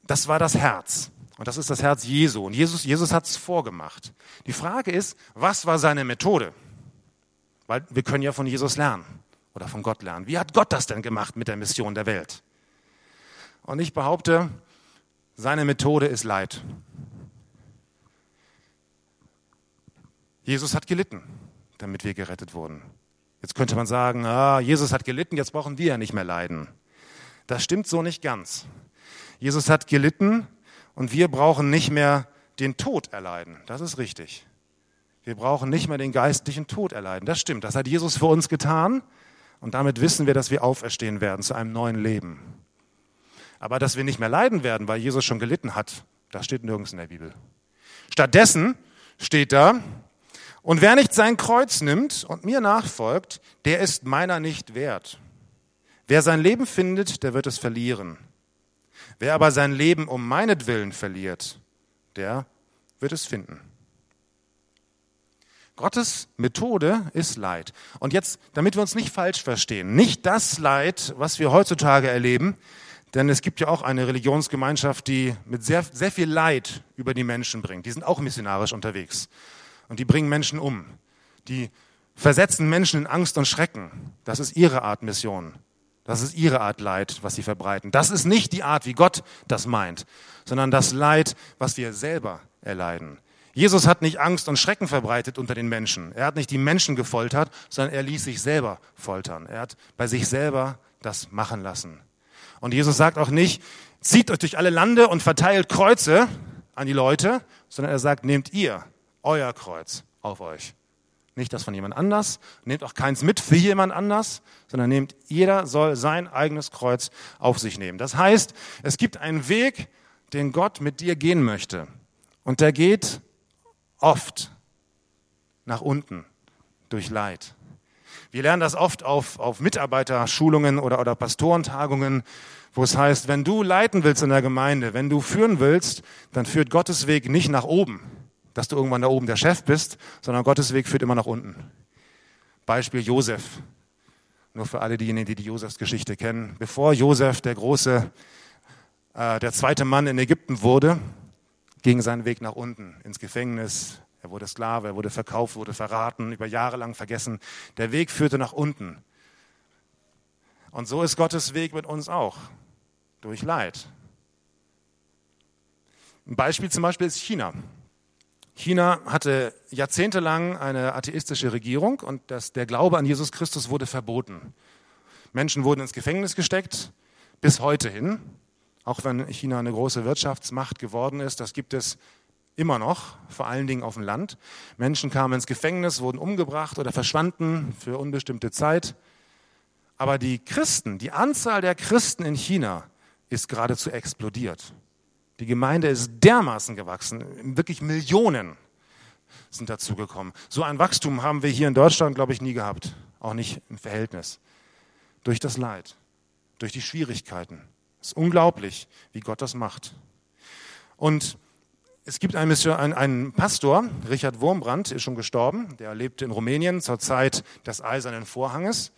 das war das Herz. Und das ist das Herz Jesu. Und Jesus, Jesus hat es vorgemacht. Die Frage ist, was war seine Methode? Weil wir können ja von Jesus lernen oder von Gott lernen. Wie hat Gott das denn gemacht mit der Mission der Welt? Und ich behaupte, seine Methode ist Leid. Jesus hat gelitten, damit wir gerettet wurden. Jetzt könnte man sagen, ah, Jesus hat gelitten, jetzt brauchen wir ja nicht mehr leiden. Das stimmt so nicht ganz. Jesus hat gelitten und wir brauchen nicht mehr den Tod erleiden. Das ist richtig. Wir brauchen nicht mehr den geistlichen Tod erleiden. Das stimmt. Das hat Jesus für uns getan. Und damit wissen wir, dass wir auferstehen werden zu einem neuen Leben. Aber dass wir nicht mehr leiden werden, weil Jesus schon gelitten hat, das steht nirgends in der Bibel. Stattdessen steht da, und wer nicht sein Kreuz nimmt und mir nachfolgt, der ist meiner nicht wert. Wer sein Leben findet, der wird es verlieren. Wer aber sein Leben um meinetwillen verliert, der wird es finden. Gottes Methode ist Leid. Und jetzt, damit wir uns nicht falsch verstehen, nicht das Leid, was wir heutzutage erleben, Denn es gibt ja auch eine Religionsgemeinschaft, die mit sehr, sehr viel Leid über die Menschen bringt. Die sind auch missionarisch unterwegs. Und die bringen Menschen um. Die versetzen Menschen in Angst und Schrecken. Das ist ihre Art Mission. Das ist ihre Art Leid, was sie verbreiten. Das ist nicht die Art, wie Gott das meint, sondern das Leid, was wir selber erleiden. Jesus hat nicht Angst und Schrecken verbreitet unter den Menschen. Er hat nicht die Menschen gefoltert, sondern er ließ sich selber foltern. Er hat bei sich selber das machen lassen. Und Jesus sagt auch nicht, zieht euch durch alle Lande und verteilt Kreuze an die Leute, sondern er sagt, nehmt ihr euer Kreuz auf euch. Nicht das von jemand anders, nehmt auch keins mit für jemand anders, sondern nehmt, jeder soll sein eigenes Kreuz auf sich nehmen. Das heißt, es gibt einen Weg, den Gott mit dir gehen möchte. Und der geht oft nach unten durch Leid. Wir lernen das oft auf, auf Mitarbeiterschulungen oder, oder Pastorentagungen, wo es heißt, wenn du leiten willst in der Gemeinde, wenn du führen willst, dann führt Gottes Weg nicht nach oben, dass du irgendwann da oben der Chef bist, sondern Gottes Weg führt immer nach unten. Beispiel Josef. Nur für alle diejenigen, die die Josefs Geschichte kennen. Bevor Josef der große, äh, der zweite Mann in Ägypten wurde, ging sein Weg nach unten, ins Gefängnis, er wurde Sklave, er wurde verkauft, wurde verraten, über Jahre lang vergessen. Der Weg führte nach unten. Und so ist Gottes Weg mit uns auch, durch Leid. Ein Beispiel zum Beispiel ist China. China hatte jahrzehntelang eine atheistische Regierung und das, der Glaube an Jesus Christus wurde verboten. Menschen wurden ins Gefängnis gesteckt, bis heute hin. Auch wenn China eine große Wirtschaftsmacht geworden ist, das gibt es immer noch, vor allen Dingen auf dem Land. Menschen kamen ins Gefängnis, wurden umgebracht oder verschwanden für unbestimmte Zeit. Aber die Christen, die Anzahl der Christen in China ist geradezu explodiert. Die Gemeinde ist dermaßen gewachsen, wirklich Millionen sind dazugekommen. So ein Wachstum haben wir hier in Deutschland, glaube ich, nie gehabt, auch nicht im Verhältnis. Durch das Leid, durch die Schwierigkeiten. Es ist unglaublich, wie Gott das macht. Und es gibt einen, Pastor, Richard Wurmbrand, ist schon gestorben, der lebte in Rumänien zur Zeit des Eisernen Vorhanges.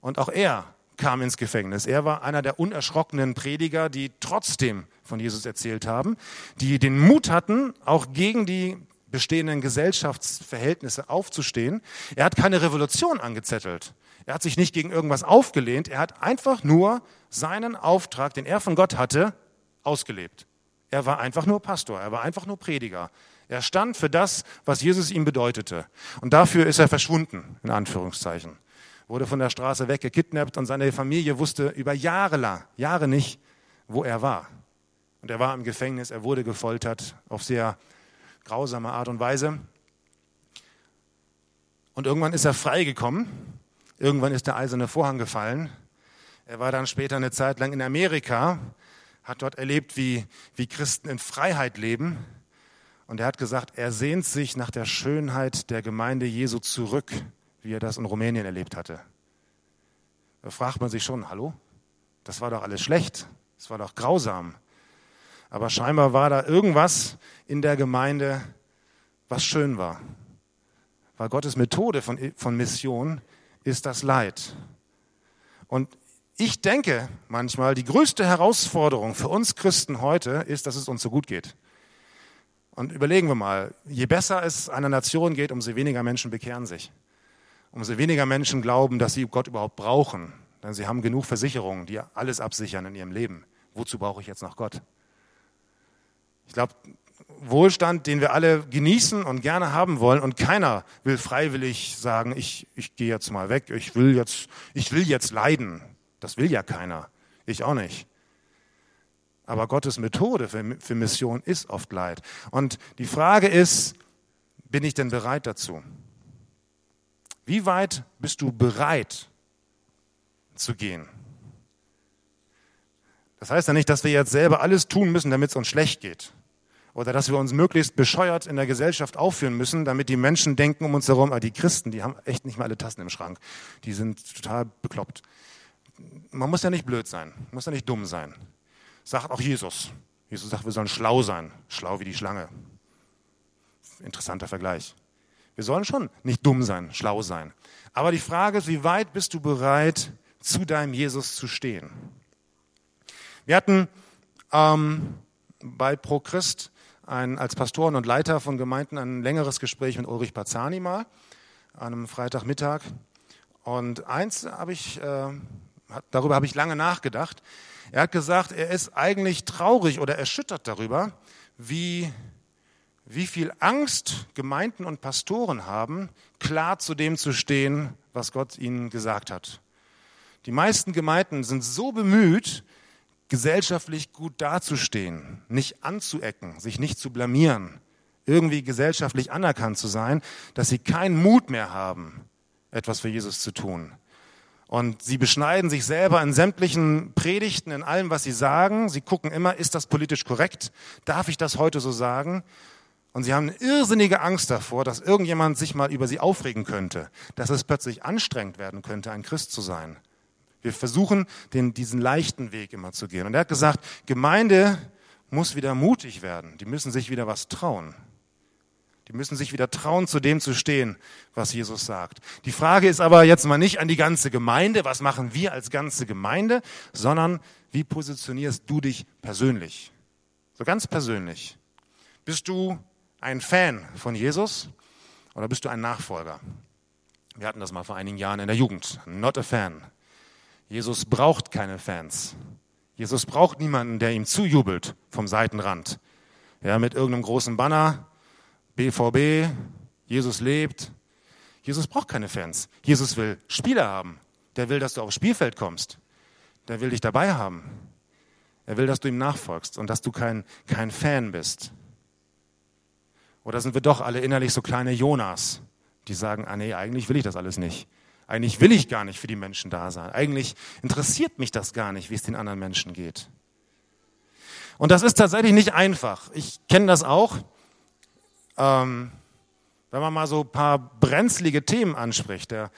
Und auch er kam ins Gefängnis. Er war einer der unerschrockenen Prediger, die trotzdem von Jesus erzählt haben, die den Mut hatten, auch gegen die bestehenden Gesellschaftsverhältnisse aufzustehen. Er hat keine Revolution angezettelt. Er hat sich nicht gegen irgendwas aufgelehnt. Er hat einfach nur seinen Auftrag, den er von Gott hatte, ausgelebt. Er war einfach nur Pastor, er war einfach nur Prediger. Er stand für das, was Jesus ihm bedeutete. Und dafür ist er verschwunden, in Anführungszeichen. Wurde von der Straße weggekidnappt und seine Familie wusste über Jahre lang, Jahre nicht, wo er war. Und er war im Gefängnis, er wurde gefoltert auf sehr grausame Art und Weise. Und irgendwann ist er freigekommen. Irgendwann ist der eiserne Vorhang gefallen. Er war dann später eine Zeit lang in Amerika hat dort erlebt, wie, wie Christen in Freiheit leben. Und er hat gesagt, er sehnt sich nach der Schönheit der Gemeinde Jesu zurück, wie er das in Rumänien erlebt hatte. Da fragt man sich schon, hallo? Das war doch alles schlecht. Das war doch grausam. Aber scheinbar war da irgendwas in der Gemeinde, was schön war. Weil Gottes Methode von, von Mission ist das Leid. Und ich denke manchmal, die größte Herausforderung für uns Christen heute ist, dass es uns so gut geht. Und überlegen wir mal, je besser es einer Nation geht, umso weniger Menschen bekehren sich. Umso weniger Menschen glauben, dass sie Gott überhaupt brauchen. Denn sie haben genug Versicherungen, die alles absichern in ihrem Leben. Wozu brauche ich jetzt noch Gott? Ich glaube, Wohlstand, den wir alle genießen und gerne haben wollen und keiner will freiwillig sagen, ich, ich gehe jetzt mal weg, ich will jetzt, ich will jetzt leiden. Das will ja keiner. Ich auch nicht. Aber Gottes Methode für, für Mission ist oft Leid. Und die Frage ist, bin ich denn bereit dazu? Wie weit bist du bereit zu gehen? Das heißt ja nicht, dass wir jetzt selber alles tun müssen, damit es uns schlecht geht. Oder dass wir uns möglichst bescheuert in der Gesellschaft aufführen müssen, damit die Menschen denken um uns herum, die Christen, die haben echt nicht mal alle Tassen im Schrank. Die sind total bekloppt man muss ja nicht blöd sein, muss ja nicht dumm sein. Sagt auch Jesus. Jesus sagt, wir sollen schlau sein, schlau wie die Schlange. Interessanter Vergleich. Wir sollen schon nicht dumm sein, schlau sein. Aber die Frage ist, wie weit bist du bereit, zu deinem Jesus zu stehen? Wir hatten ähm, bei ProChrist als Pastoren und Leiter von Gemeinden ein längeres Gespräch mit Ulrich Bazzani mal, an einem Freitagmittag. Und eins habe ich, äh, darüber habe ich lange nachgedacht. Er hat gesagt, er ist eigentlich traurig oder erschüttert darüber, wie, wie viel Angst Gemeinden und Pastoren haben, klar zu dem zu stehen, was Gott ihnen gesagt hat. Die meisten Gemeinden sind so bemüht, gesellschaftlich gut dazustehen, nicht anzuecken, sich nicht zu blamieren, irgendwie gesellschaftlich anerkannt zu sein, dass sie keinen Mut mehr haben, etwas für Jesus zu tun. Und sie beschneiden sich selber in sämtlichen Predigten, in allem, was sie sagen. Sie gucken immer, ist das politisch korrekt? Darf ich das heute so sagen? Und sie haben eine irrsinnige Angst davor, dass irgendjemand sich mal über sie aufregen könnte, dass es plötzlich anstrengend werden könnte, ein Christ zu sein. Wir versuchen, den, diesen leichten Weg immer zu gehen. Und er hat gesagt, Gemeinde muss wieder mutig werden. Die müssen sich wieder was trauen. Die müssen sich wieder trauen, zu dem zu stehen, was Jesus sagt. Die Frage ist aber jetzt mal nicht an die ganze Gemeinde, was machen wir als ganze Gemeinde, sondern wie positionierst du dich persönlich? So ganz persönlich. Bist du ein Fan von Jesus oder bist du ein Nachfolger? Wir hatten das mal vor einigen Jahren in der Jugend. Not a fan. Jesus braucht keine Fans. Jesus braucht niemanden, der ihm zujubelt vom Seitenrand. Ja, mit irgendeinem großen Banner, BVB, Jesus lebt. Jesus braucht keine Fans. Jesus will Spieler haben. Der will, dass du aufs Spielfeld kommst. Der will dich dabei haben. Er will, dass du ihm nachfolgst und dass du kein, kein Fan bist. Oder sind wir doch alle innerlich so kleine Jonas, die sagen, ah nee, eigentlich will ich das alles nicht. Eigentlich will ich gar nicht für die Menschen da sein. Eigentlich interessiert mich das gar nicht, wie es den anderen Menschen geht. Und das ist tatsächlich nicht einfach. Ich kenne das auch. Ähm, wenn man mal so ein paar brenzlige Themen anspricht. Der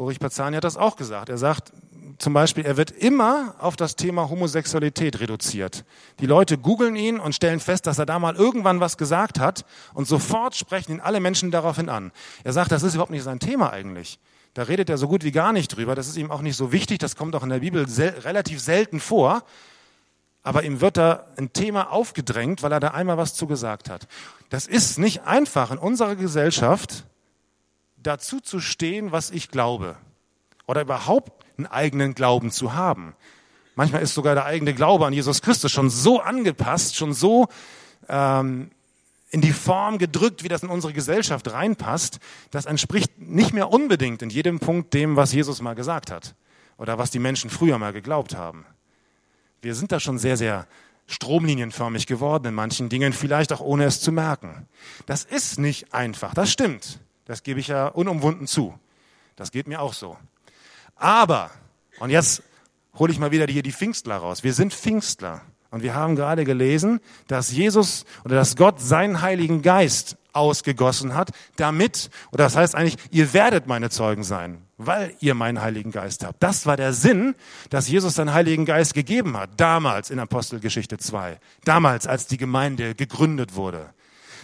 Ulrich Pazani hat das auch gesagt. Er sagt zum Beispiel, er wird immer auf das Thema Homosexualität reduziert. Die Leute googeln ihn und stellen fest, dass er da mal irgendwann was gesagt hat und sofort sprechen ihn alle Menschen daraufhin an. Er sagt, das ist überhaupt nicht sein Thema eigentlich. Da redet er so gut wie gar nicht drüber. Das ist ihm auch nicht so wichtig. Das kommt auch in der Bibel sel relativ selten vor. Aber ihm wird da ein Thema aufgedrängt, weil er da einmal was zugesagt hat. Das ist nicht einfach in unserer Gesellschaft dazu zu stehen, was ich glaube. Oder überhaupt einen eigenen Glauben zu haben. Manchmal ist sogar der eigene Glaube an Jesus Christus schon so angepasst, schon so ähm, in die Form gedrückt, wie das in unsere Gesellschaft reinpasst, das entspricht nicht mehr unbedingt in jedem Punkt dem, was Jesus mal gesagt hat oder was die Menschen früher mal geglaubt haben. Wir sind da schon sehr, sehr stromlinienförmig geworden in manchen Dingen, vielleicht auch ohne es zu merken. Das ist nicht einfach, das stimmt. Das gebe ich ja unumwunden zu. Das geht mir auch so. Aber, und jetzt hole ich mal wieder hier die Pfingstler raus. Wir sind Pfingstler. Und wir haben gerade gelesen, dass Jesus oder dass Gott seinen Heiligen Geist ausgegossen hat, damit, oder das heißt eigentlich, ihr werdet meine Zeugen sein, weil ihr meinen Heiligen Geist habt. Das war der Sinn, dass Jesus seinen Heiligen Geist gegeben hat, damals in Apostelgeschichte 2, damals, als die Gemeinde gegründet wurde.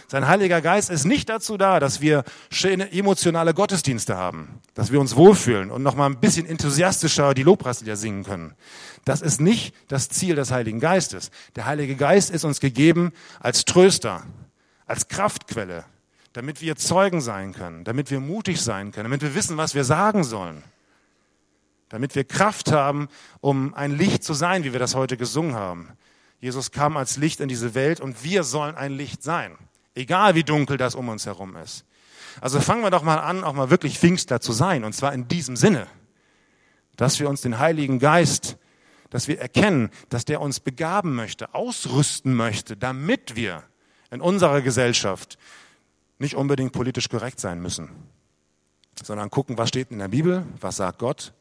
Sein Heiliger Geist ist nicht dazu da, dass wir schöne emotionale Gottesdienste haben, dass wir uns wohlfühlen und noch mal ein bisschen enthusiastischer die Lobpreislieder singen können. Das ist nicht das Ziel des Heiligen Geistes. Der Heilige Geist ist uns gegeben als Tröster, als Kraftquelle, damit wir Zeugen sein können, damit wir mutig sein können, damit wir wissen, was wir sagen sollen, damit wir Kraft haben, um ein Licht zu sein, wie wir das heute gesungen haben. Jesus kam als Licht in diese Welt und wir sollen ein Licht sein. Egal wie dunkel das um uns herum ist. Also fangen wir doch mal an, auch mal wirklich Pfingstler zu sein. Und zwar in diesem Sinne, dass wir uns den Heiligen Geist, dass wir erkennen, dass der uns begaben möchte, ausrüsten möchte, damit wir in unserer Gesellschaft nicht unbedingt politisch korrekt sein müssen, sondern gucken, was steht in der Bibel, was sagt Gott.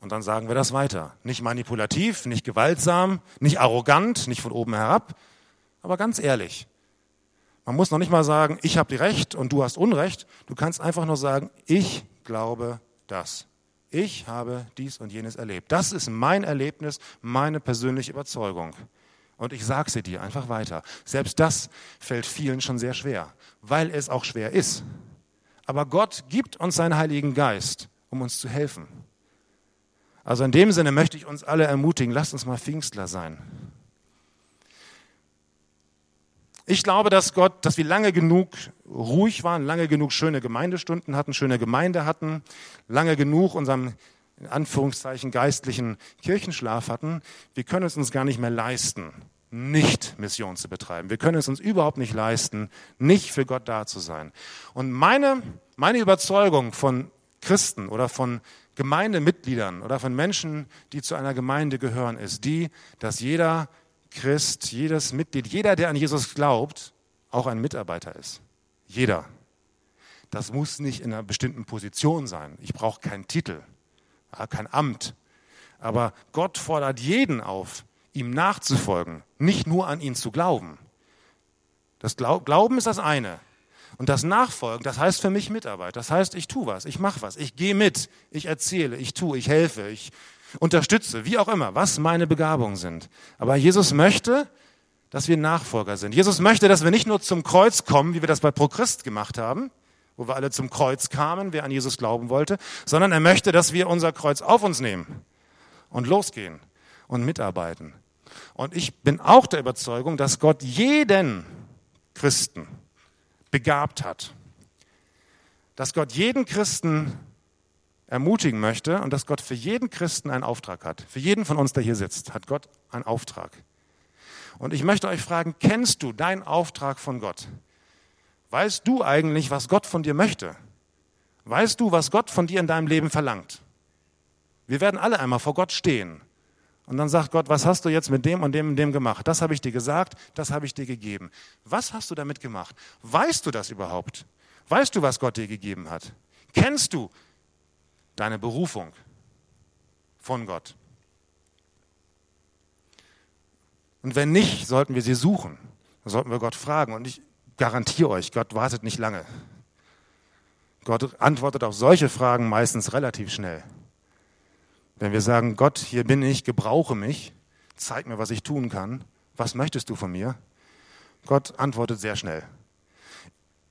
Und dann sagen wir das weiter. Nicht manipulativ, nicht gewaltsam, nicht arrogant, nicht von oben herab, aber ganz ehrlich. Man muss noch nicht mal sagen, ich habe Recht und du hast Unrecht. Du kannst einfach nur sagen, ich glaube das. Ich habe dies und jenes erlebt. Das ist mein Erlebnis, meine persönliche Überzeugung. Und ich sage sie dir einfach weiter. Selbst das fällt vielen schon sehr schwer, weil es auch schwer ist. Aber Gott gibt uns seinen Heiligen Geist, um uns zu helfen. Also in dem Sinne möchte ich uns alle ermutigen, lasst uns mal Pfingstler sein. Ich glaube, dass Gott, dass wir lange genug ruhig waren, lange genug schöne Gemeindestunden hatten, schöne Gemeinde hatten, lange genug unserem in Anführungszeichen geistlichen Kirchenschlaf hatten. Wir können es uns gar nicht mehr leisten, nicht Mission zu betreiben. Wir können es uns überhaupt nicht leisten, nicht für Gott da zu sein. Und meine, meine Überzeugung von Christen oder von Gemeindemitgliedern oder von Menschen, die zu einer Gemeinde gehören, ist die, dass jeder Christ, jedes Mitglied, jeder, der an Jesus glaubt, auch ein Mitarbeiter ist. Jeder. Das muss nicht in einer bestimmten Position sein. Ich brauche keinen Titel, kein Amt. Aber Gott fordert jeden auf, ihm nachzufolgen, nicht nur an ihn zu glauben. Das Glauben ist das eine. Und das Nachfolgen, das heißt für mich Mitarbeit. Das heißt, ich tue was, ich mache was, ich gehe mit, ich erzähle, ich tue, ich helfe, ich unterstütze, wie auch immer, was meine Begabungen sind. Aber Jesus möchte, dass wir Nachfolger sind. Jesus möchte, dass wir nicht nur zum Kreuz kommen, wie wir das bei Prochrist gemacht haben, wo wir alle zum Kreuz kamen, wer an Jesus glauben wollte, sondern er möchte, dass wir unser Kreuz auf uns nehmen und losgehen und mitarbeiten. Und ich bin auch der Überzeugung, dass Gott jeden Christen begabt hat. Dass Gott jeden Christen ermutigen möchte und dass Gott für jeden Christen einen Auftrag hat. Für jeden von uns, der hier sitzt, hat Gott einen Auftrag. Und ich möchte euch fragen, kennst du deinen Auftrag von Gott? Weißt du eigentlich, was Gott von dir möchte? Weißt du, was Gott von dir in deinem Leben verlangt? Wir werden alle einmal vor Gott stehen. Und dann sagt Gott, was hast du jetzt mit dem und dem und dem gemacht? Das habe ich dir gesagt, das habe ich dir gegeben. Was hast du damit gemacht? Weißt du das überhaupt? Weißt du, was Gott dir gegeben hat? Kennst du deine Berufung von Gott? Und wenn nicht, sollten wir sie suchen. Dann sollten wir Gott fragen. Und ich garantiere euch, Gott wartet nicht lange. Gott antwortet auf solche Fragen meistens relativ schnell. Wenn wir sagen, Gott, hier bin ich, gebrauche mich, zeig mir, was ich tun kann, was möchtest du von mir? Gott antwortet sehr schnell.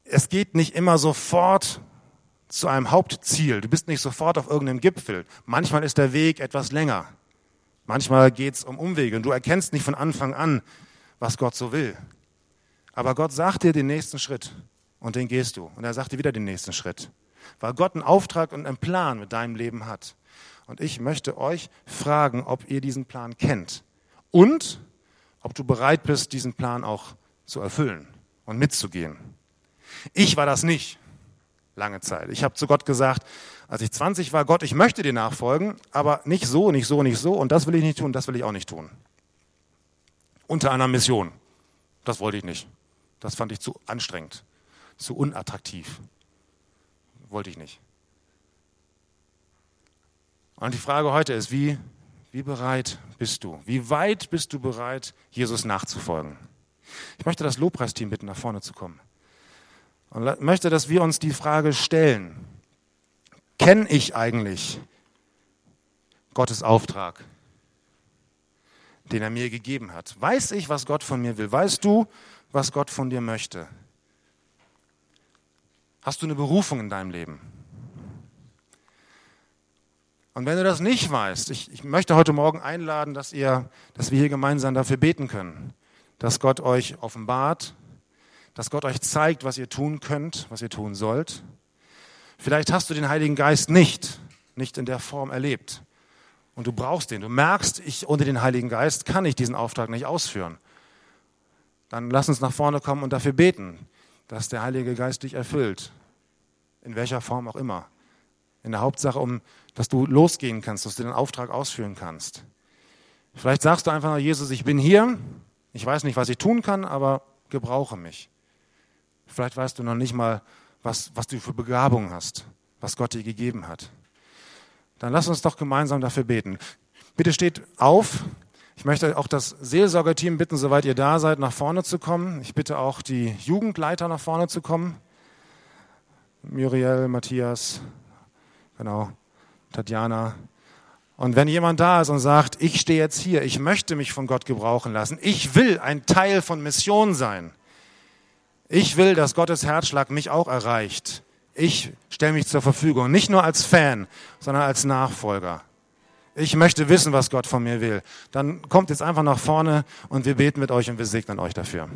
Es geht nicht immer sofort zu einem Hauptziel. Du bist nicht sofort auf irgendeinem Gipfel. Manchmal ist der Weg etwas länger. Manchmal geht es um Umwege und du erkennst nicht von Anfang an, was Gott so will. Aber Gott sagt dir den nächsten Schritt und den gehst du. Und er sagt dir wieder den nächsten Schritt. Weil Gott einen Auftrag und einen Plan mit deinem Leben hat. Und ich möchte euch fragen, ob ihr diesen Plan kennt und ob du bereit bist, diesen Plan auch zu erfüllen und mitzugehen. Ich war das nicht lange Zeit. Ich habe zu Gott gesagt, als ich 20 war, Gott, ich möchte dir nachfolgen, aber nicht so, nicht so, nicht so und das will ich nicht tun, das will ich auch nicht tun. Unter einer Mission. Das wollte ich nicht. Das fand ich zu anstrengend, zu unattraktiv. Wollte ich nicht. Und die Frage heute ist, wie, wie bereit bist du? Wie weit bist du bereit, Jesus nachzufolgen? Ich möchte das Lobpreisteam bitten, nach vorne zu kommen. Und möchte, dass wir uns die Frage stellen, kenne ich eigentlich Gottes Auftrag, den er mir gegeben hat? Weiß ich, was Gott von mir will? Weißt du, was Gott von dir möchte? Hast du eine Berufung in deinem Leben? Und wenn du das nicht weißt, ich, ich möchte heute Morgen einladen, dass, ihr, dass wir hier gemeinsam dafür beten können, dass Gott euch offenbart, dass Gott euch zeigt, was ihr tun könnt, was ihr tun sollt. Vielleicht hast du den Heiligen Geist nicht, nicht in der Form erlebt. Und du brauchst den. Du merkst, ich ohne den Heiligen Geist kann ich diesen Auftrag nicht ausführen. Dann lass uns nach vorne kommen und dafür beten, dass der Heilige Geist dich erfüllt. In welcher Form auch immer. In der Hauptsache, um, dass du losgehen kannst, dass du den Auftrag ausführen kannst. Vielleicht sagst du einfach nur, Jesus, ich bin hier, ich weiß nicht, was ich tun kann, aber gebrauche mich. Vielleicht weißt du noch nicht mal, was, was du für Begabung hast, was Gott dir gegeben hat. Dann lass uns doch gemeinsam dafür beten. Bitte steht auf. Ich möchte auch das Seelsorgerteam bitten, soweit ihr da seid, nach vorne zu kommen. Ich bitte auch die Jugendleiter nach vorne zu kommen. Muriel, Matthias, Genau, Tatjana. Und wenn jemand da ist und sagt, ich stehe jetzt hier, ich möchte mich von Gott gebrauchen lassen, ich will ein Teil von Mission sein, ich will, dass Gottes Herzschlag mich auch erreicht, ich stelle mich zur Verfügung, nicht nur als Fan, sondern als Nachfolger. ich möchte wissen, was Gott von mir will, dann kommt jetzt einfach nach vorne und wir beten mit euch und wir segnen euch dafür.